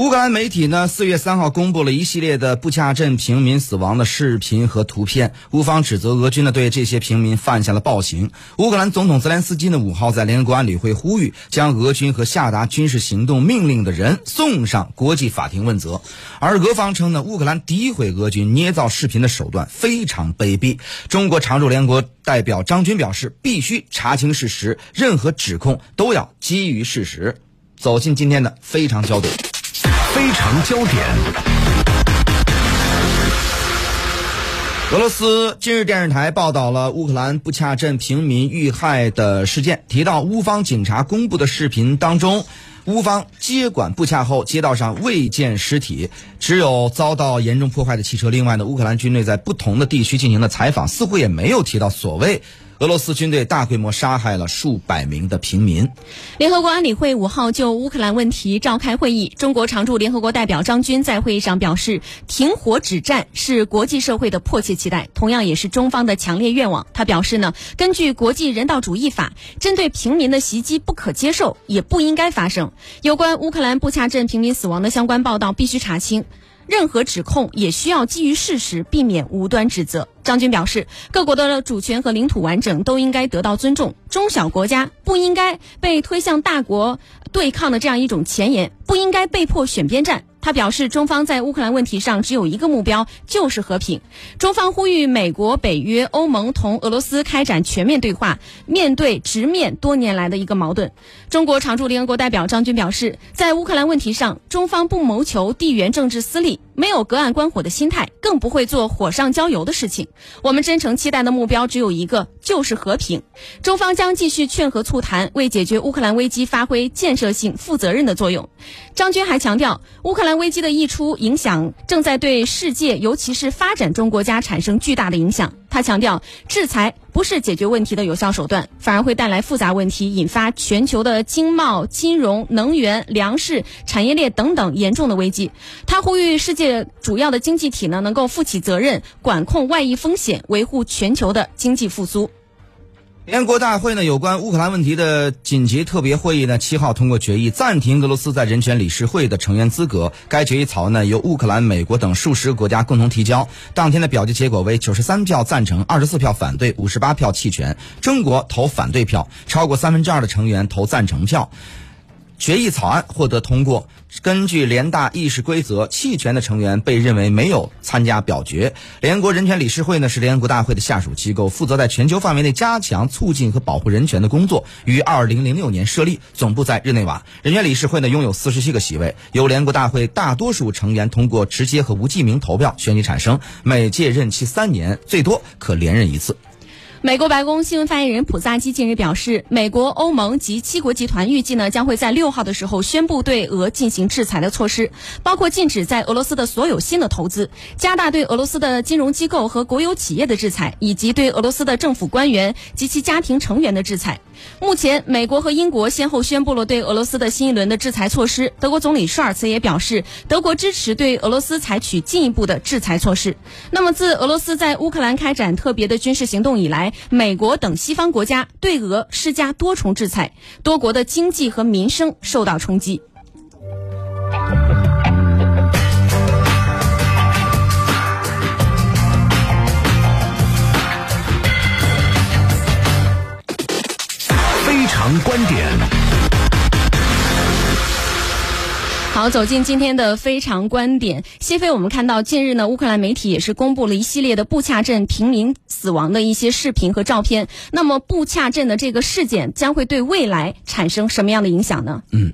乌克兰媒体呢，四月三号公布了一系列的布恰镇平民死亡的视频和图片。乌方指责俄军呢对这些平民犯下了暴行。乌克兰总统泽连斯基呢五号在联合国安理会呼吁，将俄军和下达军事行动命令的人送上国际法庭问责。而俄方称呢，乌克兰诋毁俄军捏造视频的手段非常卑鄙。中国常驻联合国代表张军表示，必须查清事实，任何指控都要基于事实。走进今天的非常焦点。非常焦点。俄罗斯今日电视台报道了乌克兰布恰镇平民遇害的事件，提到乌方警察公布的视频当中，乌方接管布恰后，街道上未见尸体，只有遭到严重破坏的汽车。另外呢，乌克兰军队在不同的地区进行的采访，似乎也没有提到所谓。俄罗斯军队大规模杀害了数百名的平民。联合国安理会五号就乌克兰问题召开会议，中国常驻联合国代表张军在会议上表示，停火止战是国际社会的迫切期待，同样也是中方的强烈愿望。他表示呢，根据国际人道主义法，针对平民的袭击不可接受，也不应该发生。有关乌克兰布恰镇平民死亡的相关报道必须查清。任何指控也需要基于事实，避免无端指责。张军表示，各国的主权和领土完整都应该得到尊重，中小国家不应该被推向大国对抗的这样一种前沿，不应该被迫选边站。他表示，中方在乌克兰问题上只有一个目标，就是和平。中方呼吁美国、北约、欧盟同俄罗斯开展全面对话，面对直面多年来的一个矛盾。中国常驻联合国代表张军表示，在乌克兰问题上，中方不谋求地缘政治私利，没有隔岸观火的心态，更不会做火上浇油的事情。我们真诚期待的目标只有一个，就是和平。中方将继续劝和促谈，为解决乌克兰危机发挥建设性、负责任的作用。张军还强调，乌克兰危机的溢出影响正在对世界，尤其是发展中国家产生巨大的影响。他强调，制裁不是解决问题的有效手段，反而会带来复杂问题，引发全球的经贸、金融、能源、粮食产业链等等严重的危机。他呼吁世界主要的经济体呢，能够负起责任，管控外溢风险，维护全球的经济复苏。联合国大会呢有关乌克兰问题的紧急特别会议呢，七号通过决议暂停俄罗斯在人权理事会的成员资格。该决议草案呢由乌克兰、美国等数十个国家共同提交。当天的表决结果为九十三票赞成，二十四票反对，五十八票弃权。中国投反对票，超过三分之二的成员投赞成票。决议草案获得通过。根据联大议事规则，弃权的成员被认为没有参加表决。联合国人权理事会呢是联合国大会的下属机构，负责在全球范围内加强促进和保护人权的工作。于二零零六年设立，总部在日内瓦。人权理事会呢拥有四十七个席位，由联合国大会大多数成员通过直接和无记名投票选举产生。每届任期三年，最多可连任一次。美国白宫新闻发言人普萨基近日表示，美国、欧盟及七国集团预计呢将会在六号的时候宣布对俄进行制裁的措施，包括禁止在俄罗斯的所有新的投资，加大对俄罗斯的金融机构和国有企业的制裁，以及对俄罗斯的政府官员及其家庭成员的制裁。目前，美国和英国先后宣布了对俄罗斯的新一轮的制裁措施。德国总理舒尔茨也表示，德国支持对俄罗斯采取进一步的制裁措施。那么，自俄罗斯在乌克兰开展特别的军事行动以来，美国等西方国家对俄施加多重制裁，多国的经济和民生受到冲击。非常观点。好，走进今天的非常观点。谢飞，我们看到近日呢，乌克兰媒体也是公布了一系列的布恰镇平民死亡的一些视频和照片。那么，布恰镇的这个事件将会对未来产生什么样的影响呢？嗯。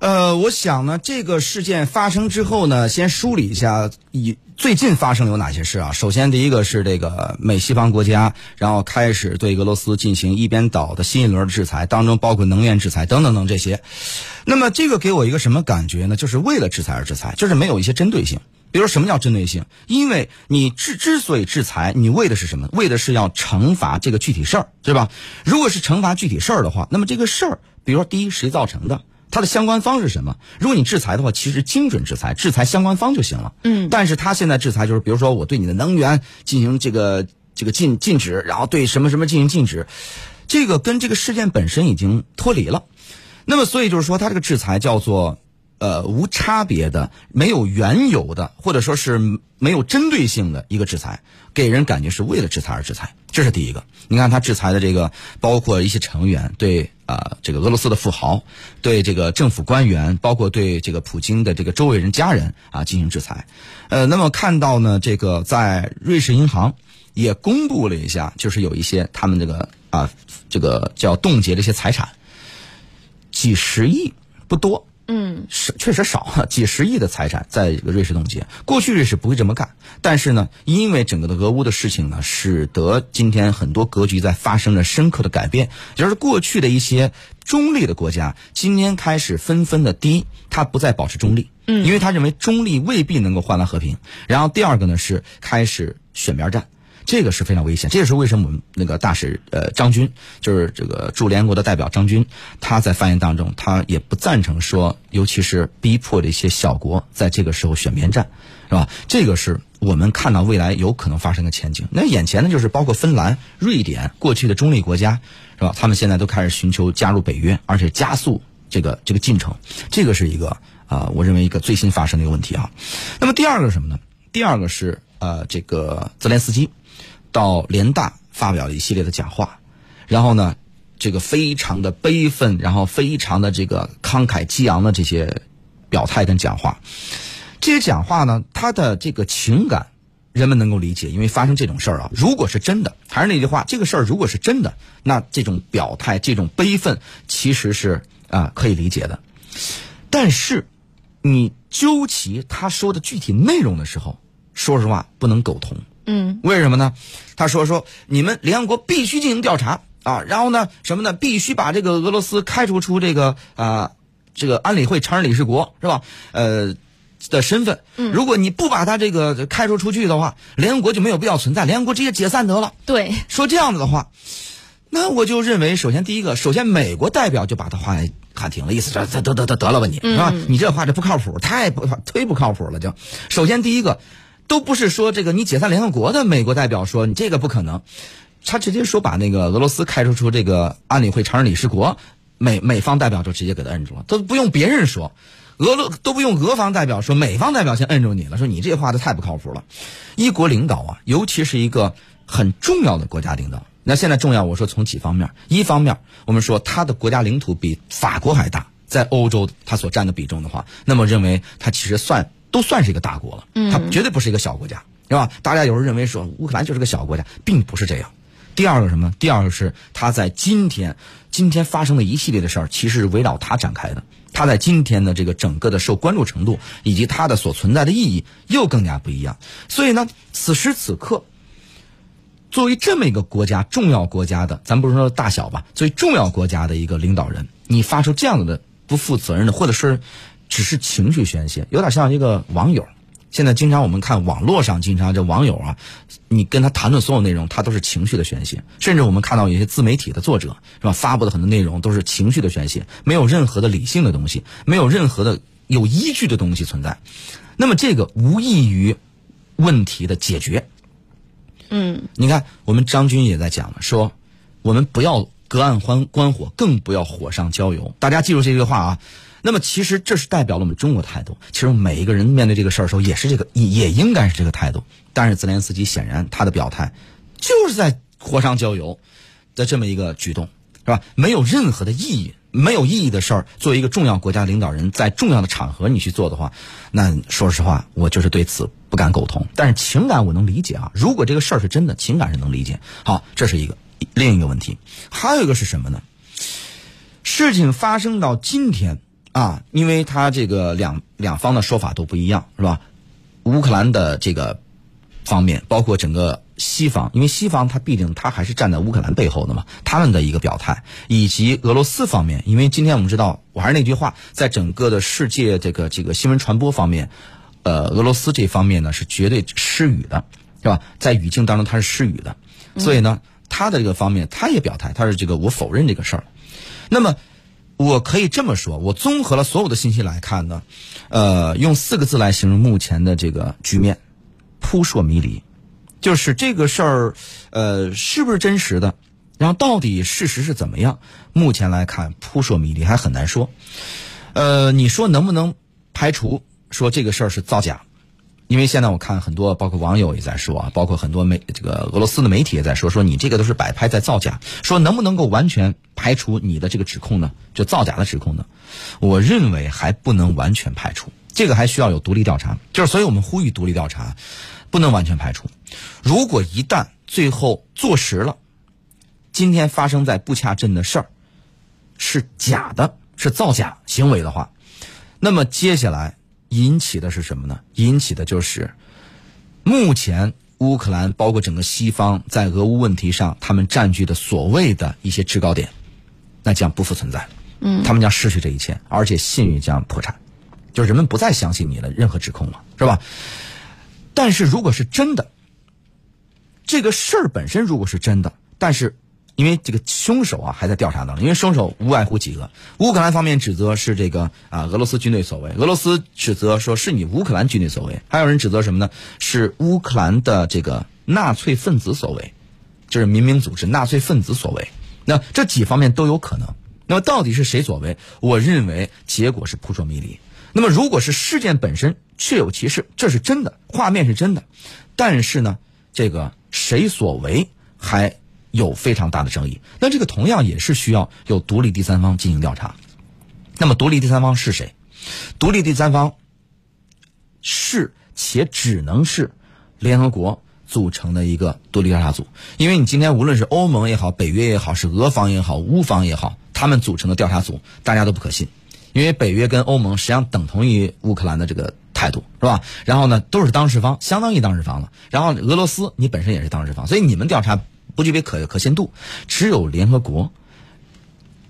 呃，我想呢，这个事件发生之后呢，先梳理一下以最近发生有哪些事啊。首先，第一个是这个美西方国家，然后开始对俄罗斯进行一边倒的新一轮的制裁，当中包括能源制裁等等等这些。那么，这个给我一个什么感觉呢？就是为了制裁而制裁，就是没有一些针对性。比如，什么叫针对性？因为你之之所以制裁，你为的是什么？为的是要惩罚这个具体事儿，对吧？如果是惩罚具体事儿的话，那么这个事儿，比如说第一，谁造成的？它的相关方是什么？如果你制裁的话，其实精准制裁，制裁相关方就行了。嗯。但是他现在制裁就是，比如说我对你的能源进行这个这个禁禁止，然后对什么什么进行禁止，这个跟这个事件本身已经脱离了。那么，所以就是说，它这个制裁叫做呃无差别的、没有缘由的，或者说是没有针对性的一个制裁，给人感觉是为了制裁而制裁。这是第一个。你看，他制裁的这个包括一些成员，对啊、这个俄罗斯的富豪，对这个政府官员，包括对这个普京的这个周围人家人啊进行制裁。呃，那么看到呢，这个在瑞士银行也公布了一下，就是有一些他们这个啊这个叫冻结的一些财产。几十亿不多，嗯，是确实少，几十亿的财产在这个瑞士冻结。过去瑞士不会这么干，但是呢，因为整个的俄乌的事情呢，使得今天很多格局在发生了深刻的改变。也就是过去的一些中立的国家，今天开始纷纷的第一，它不再保持中立，嗯，因为他认为中立未必能够换来和平。然后第二个呢是开始选边站。这个是非常危险，这也是为什么我们那个大使呃张军，就是这个驻联合国的代表张军，他在发言当中，他也不赞成说，尤其是逼迫的一些小国在这个时候选边站，是吧？这个是我们看到未来有可能发生的前景。那眼前呢，就是包括芬兰、瑞典过去的中立国家，是吧？他们现在都开始寻求加入北约，而且加速这个这个进程，这个是一个啊、我认为一个最新发生的一个问题啊。那么第二个是什么呢？第二个是呃，这个泽连斯基。到联大发表了一系列的讲话，然后呢，这个非常的悲愤，然后非常的这个慷慨激昂的这些表态跟讲话，这些讲话呢，他的这个情感人们能够理解，因为发生这种事儿啊，如果是真的，还是那句话，这个事儿如果是真的，那这种表态、这种悲愤其实是啊、可以理解的，但是你究其他说的具体内容的时候，说实话不能苟同。嗯，为什么呢？他说说你们联合国必须进行调查啊，然后呢什么呢？必须把这个俄罗斯开除出这个啊、这个安理会常任理事国是吧？呃的身份。如果你不把他这个开除出去的话，联合国就没有必要存在，联合国直接解散得了。对，说这样子的话，那我就认为，首先第一个，首先美国代表就把他话喊停了，意思是得得得得得了吧你，是吧？你这话这不靠谱，太不忒不靠谱了就。首先第一个，都不是说这个你解散联合国的美国代表说你这个不可能，他直接说把那个俄罗斯开除出这个安理会常任理事国，美美方代表就直接给他摁住了，都不用别人说。俄罗都不用俄方代表说，美方代表先摁住你了，说你这话都太不靠谱了。一国领导啊，尤其是一个很重要的国家领导，那现在重要，我说从几方面，一方面我们说他的国家领土比法国还大，在欧洲他所占的比重的话，那么认为他其实算都算是一个大国了，它绝对不是一个小国家，是吧？大家有时候认为说乌克兰就是个小国家，并不是这样。第二个什么？第二个是他在今天今天发生的一系列的事儿，其实是围绕他展开的。他在今天的这个整个的受关注程度，以及它的所存在的意义，又更加不一样。所以呢，此时此刻，作为这么一个国家重要国家的，咱不是说大小吧，作为重要国家的一个领导人，你发出这样子的不负责任的，或者是只是情绪宣泄，有点像一个网友。现在经常我们看网络上，经常这网友啊，你跟他谈论所有内容，他都是情绪的宣泄。甚至我们看到有些自媒体的作者是吧，发布的很多内容都是情绪的宣泄，没有任何的理性的东西，没有任何的有依据的东西存在。那么这个无异于问题的解决。嗯，你看，我们张军也在讲了，说我们不要隔岸观观火，更不要火上浇油。大家记住这句话啊。那么其实这是代表了我们中国态度。其实每一个人面对这个事儿的时候，也是这个，也应该是这个态度。但是泽连斯基显然他的表态就是在火上浇油的这么一个举动，是吧？没有任何的意义，没有意义的事儿，作为一个重要国家领导人，在重要的场合你去做的话，那说实话，我就是对此不敢苟同。但是情感我能理解啊，如果这个事儿是真的，情感是能理解。好，这是一个另一个问题，还有一个是什么呢？事情发生到今天。啊，因为他这个两两方的说法都不一样，是吧？乌克兰的这个方面，包括整个西方，因为西方他毕竟他还是站在乌克兰背后的嘛，他们的一个表态，以及俄罗斯方面，因为今天我们知道，我还是那句话，在整个的世界这个这个新闻传播方面，呃，俄罗斯这方面呢是绝对失语的，是吧？在语境当中他是失语的，所以呢，他的这个方面他也表态，他是这个我否认这个事儿，那么。我可以这么说，我综合了所有的信息来看呢，呃，用四个字来形容目前的这个局面，扑朔迷离。就是这个事儿，呃，是不是真实的，然后到底事实是怎么样？目前来看扑朔迷离，还很难说。呃，你说能不能排除说这个事儿是造假？因为现在我看很多，包括网友也在说啊，包括很多媒这个俄罗斯的媒体也在说，说你这个都是摆拍在造假。说能不能够完全排除你的这个指控呢？就造假的指控呢？我认为还不能完全排除，这个还需要有独立调查。就是所以我们呼吁独立调查，不能完全排除。如果一旦最后坐实了，今天发生在布恰镇的事儿是假的，是造假行为的话，那么接下来引起的是什么呢？引起的就是目前乌克兰包括整个西方在俄乌问题上他们占据的所谓的一些制高点，那将不复存在。嗯，他们将失去这一切，而且信誉将破产，就是人们不再相信你的任何指控了，是吧？但是如果是真的，这个事儿本身如果是真的，但是因为这个凶手啊还在调查当中，因为凶手无外乎几个，乌克兰方面指责是这个啊俄罗斯军队所为，俄罗斯指责说是你乌克兰军队所为，还有人指责什么呢？是乌克兰的这个纳粹分子所为，就是民兵组织纳粹分子所为。那这几方面都有可能。那么到底是谁所为？我认为结果是扑朔迷离。那么如果是事件本身确有其事，这是真的，画面是真的，但是呢，这个谁所为还有非常大的争议。那这个同样也是需要有独立第三方进行调查。那么独立第三方是谁？独立第三方是且只能是联合国组成的一个独立调查组，因为你今天无论是欧盟也好，北约也好，是俄方也好，乌方也好，他们组成的调查组，大家都不可信。因为北约跟欧盟实际上等同于乌克兰的这个态度，是吧？然后呢，都是当事方，相当于当事方了。然后俄罗斯，你本身也是当事方，所以你们调查不具备可可信度。只有联合国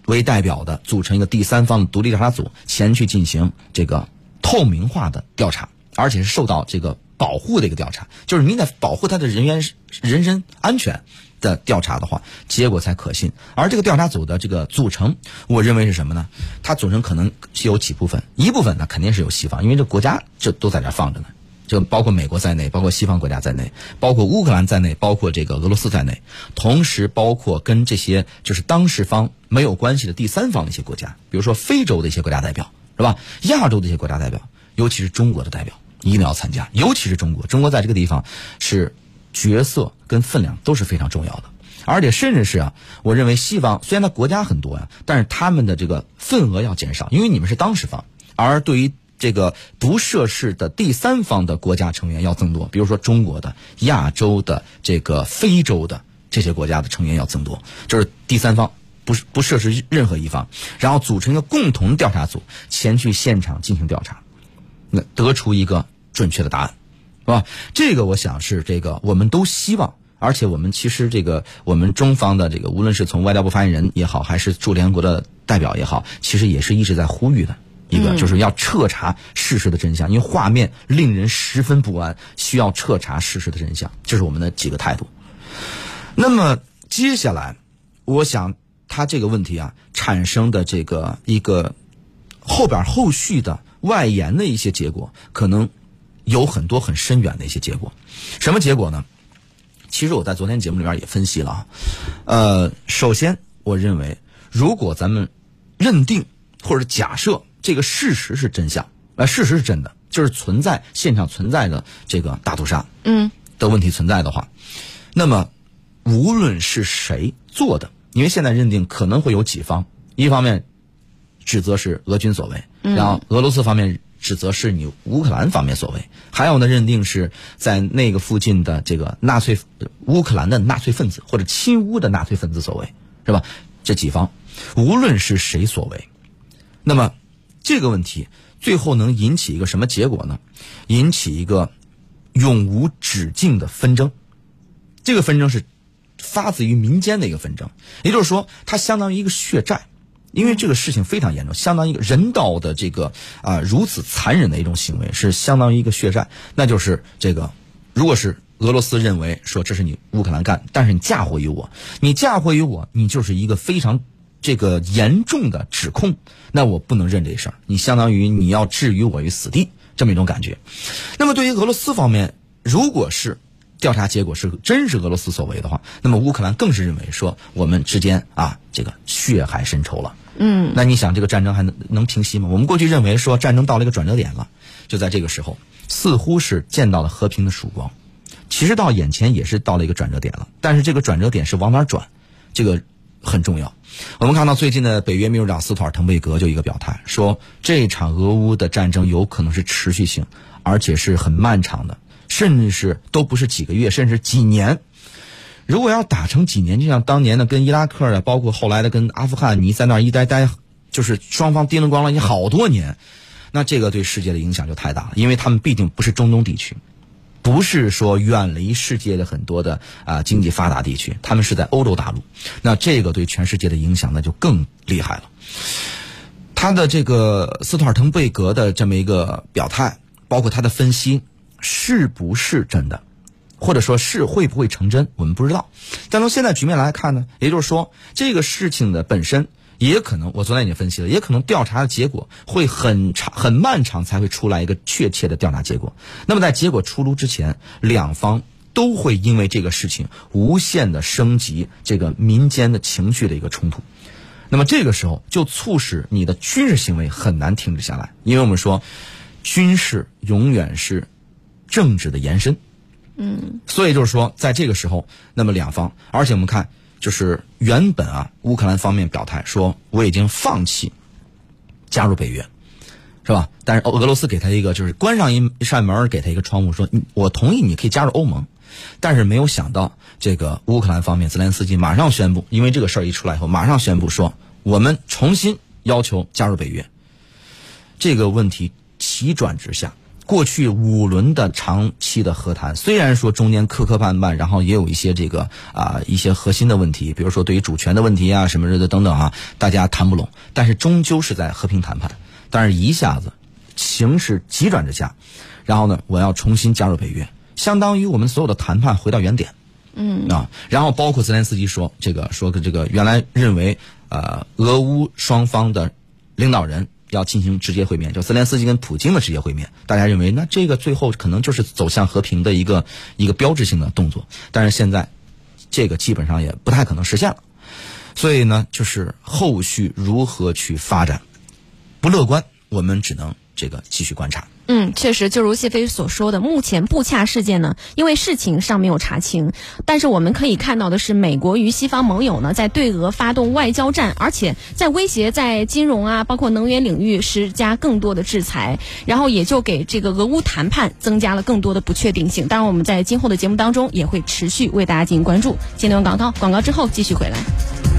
为代表的组成一个第三方独立调查组前去进行这个透明化的调查，而且是受到这个保护的一个调查，就是你得保护他的人员人身安全。的调查的话，结果才可信。而这个调查组的这个组成，我认为是什么呢？它组成可能是有几部分，一部分呢肯定是有西方，因为这国家这都在这放着呢，就包括美国在内，包括西方国家在内，包括乌克兰在内，包括这个俄罗斯在内，同时包括跟这些就是当事方没有关系的第三方的一些国家，比如说非洲的一些国家代表，是吧？亚洲的一些国家代表，尤其是中国的代表一定要参加，尤其是中国，中国在这个地方是。角色跟分量都是非常重要的，而且甚至是啊，我认为西方虽然它国家很多呀，但是他们的这个份额要减少，因为你们是当事方，而对于这个不涉事的第三方的国家成员要增多，比如说中国的、亚洲的、这个非洲的这些国家的成员要增多，就是第三方不不涉事任何一方，然后组成一个共同调查组前去现场进行调查，那得出一个准确的答案。是吧？这个我想是这个，我们都希望，而且我们其实这个，我们中方的这个，无论是从外交部发言人也好，还是驻联合国的代表也好，其实也是一直在呼吁的一个，就是要彻查事实的真相，因为画面令人十分不安，需要彻查事实的真相，这是我们的几个态度。那么接下来，我想他这个问题啊，产生的这个一个后边后续的外延的一些结果，可能。有很多很深远的一些结果，什么结果呢？其实我在昨天节目里边也分析了啊。呃，首先我认为，如果咱们认定或者假设这个事实是真相，呃，事实是真的，就是存在现场存在的这个大屠杀，嗯，的问题存在的话，那么无论是谁做的，因为现在认定可能会有几方，一方面指责是俄军所为，然后俄罗斯方面。指责是你乌克兰方面所为，还有呢，认定是在那个附近的这个纳粹乌克兰的纳粹分子或者亲乌的纳粹分子所为，是吧？这几方无论是谁所为，那么这个问题最后能引起一个什么结果呢？引起一个永无止境的纷争。这个纷争是发自于民间的一个纷争，也就是说，它相当于一个血债。因为这个事情非常严重，相当于一个人道的这个啊如此残忍的一种行为，是相当于一个血债。那就是这个，如果是俄罗斯认为说这是你乌克兰干，但是你嫁祸于我，你嫁祸于我，你就是一个非常这个严重的指控，那我不能认这事儿。你相当于你要置于我于死地这么一种感觉。那么对于俄罗斯方面，如果是调查结果是真是俄罗斯所为的话，那么乌克兰更是认为说我们之间啊这个血海深仇了。嗯，那你想这个战争还能能平息吗？我们过去认为说战争到了一个转折点了，就在这个时候，似乎是见到了和平的曙光。其实到眼前也是到了一个转折点了，但是这个转折点是往哪转，这个很重要。我们看到最近的北约秘书长斯托尔滕贝格就一个表态，说这场俄乌的战争有可能是持续性，而且是很漫长的，甚至是都不是几个月，甚至几年。如果要打成几年，就像当年的跟伊拉克的，包括后来的跟阿富汗，你在那儿一待待，就是双方叮了咣啷，你好多年，那这个对世界的影响就太大了，因为他们毕竟不是中东地区。不是说远离世界的很多的啊经济发达地区，他们是在欧洲大陆，那这个对全世界的影响那就更厉害了。他的这个斯托尔滕贝格的这么一个表态，包括他的分析，是不是真的，或者说是会不会成真，我们不知道。但从现在局面来看呢，也就是说这个事情的本身。也可能，我昨天已经分析了，也可能调查的结果会很长、很漫长，才会出来一个确切的调查结果。那么在结果出炉之前，两方都会因为这个事情无限的升级这个民间的情绪的一个冲突。那么这个时候就促使你的军事行为很难停止下来，因为我们说，军事永远是政治的延伸。嗯，所以就是说，在这个时候，那么两方，而且我们看。就是原本啊，乌克兰方面表态说我已经放弃加入北约，是吧？但是俄罗斯给他一个就是关上一扇门，给他一个窗户，说我同意你可以加入欧盟，但是没有想到这个乌克兰方面泽连斯基马上宣布，因为这个事儿一出来以后，马上宣布说我们重新要求加入北约。这个问题急转直下。过去五轮的长期的和谈，虽然说中间磕磕绊绊，然后也有一些这个啊一些核心的问题，比如说对于主权的问题啊什么的等等啊，大家谈不拢，但是终究是在和平谈判。但是一下子形势急转直下，然后呢，我要重新加入北约，相当于我们所有的谈判回到原点。嗯啊，然后包括泽连斯基说这个说个这个原来认为呃俄乌双方的领导人。要进行直接会面，就泽连斯基跟普京的直接会面，大家认为那这个最后可能就是走向和平的一个一个标志性的动作，但是现在这个基本上也不太可能实现了，所以呢，就是后续如何去发展不乐观，我们只能这个继续观察。嗯，确实，就如谢飞所说的，目前布恰事件呢，因为事情尚没有查清，但是我们可以看到的是，美国与西方盟友呢，在对俄发动外交战，而且在威胁在金融啊，包括能源领域施加更多的制裁，然后也就给这个俄乌谈判增加了更多的不确定性。当然，我们在今后的节目当中也会持续为大家进行关注。今天广告，广告之后继续回来。